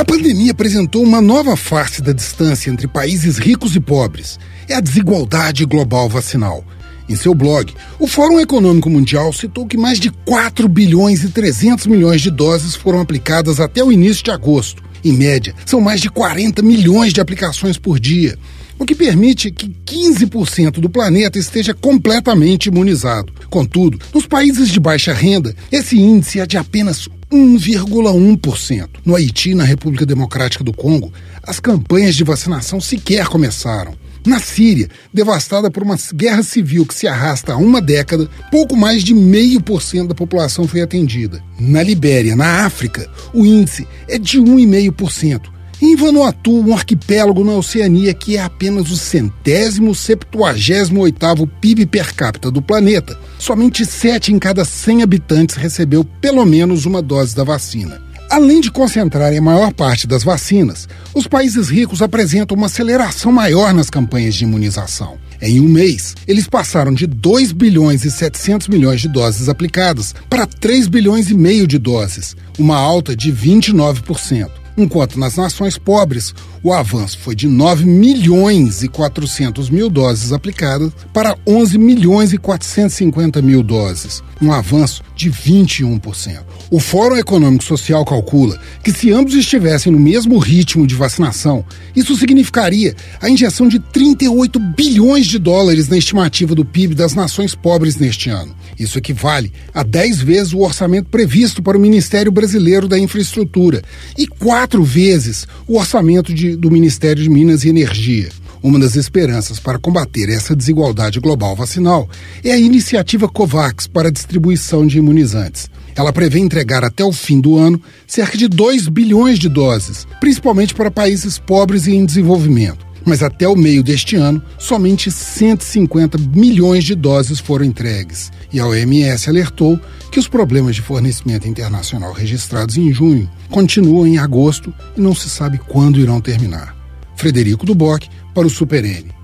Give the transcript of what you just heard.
A pandemia apresentou uma nova face da distância entre países ricos e pobres. É a desigualdade global vacinal. Em seu blog, o Fórum Econômico Mundial citou que mais de 4 bilhões e 300 milhões de doses foram aplicadas até o início de agosto. Em média, são mais de 40 milhões de aplicações por dia, o que permite que 15% do planeta esteja completamente imunizado. Contudo, nos países de baixa renda, esse índice é de apenas 1,1%. No Haiti na República Democrática do Congo, as campanhas de vacinação sequer começaram. Na Síria, devastada por uma guerra civil que se arrasta há uma década, pouco mais de meio por cento da população foi atendida. Na Libéria, na África, o índice é de 1,5%. Em Vanuatu, um arquipélago na Oceania que é apenas o centésimo septuagésimo oitavo PIB per capita do planeta, somente 7 em cada 100 habitantes recebeu pelo menos uma dose da vacina. Além de concentrarem a maior parte das vacinas, os países ricos apresentam uma aceleração maior nas campanhas de imunização. Em um mês, eles passaram de 2 bilhões e 700 milhões de doses aplicadas para 3 bilhões e meio de doses, uma alta de 29% enquanto nas nações pobres o avanço foi de 9 milhões e 400 mil doses aplicadas para 11 milhões e 450 mil doses, um avanço de 21%. O Fórum Econômico Social calcula que se ambos estivessem no mesmo ritmo de vacinação, isso significaria a injeção de 38 bilhões de dólares na estimativa do PIB das nações pobres neste ano. Isso equivale a 10 vezes o orçamento previsto para o Ministério Brasileiro da Infraestrutura e quatro vezes o orçamento de, do Ministério de Minas e Energia. Uma das esperanças para combater essa desigualdade global vacinal é a iniciativa COVAX para a distribuição de imunizantes. Ela prevê entregar até o fim do ano cerca de 2 bilhões de doses, principalmente para países pobres e em desenvolvimento mas até o meio deste ano, somente 150 milhões de doses foram entregues. E a OMS alertou que os problemas de fornecimento internacional registrados em junho continuam em agosto e não se sabe quando irão terminar. Frederico Duboc para o Super N.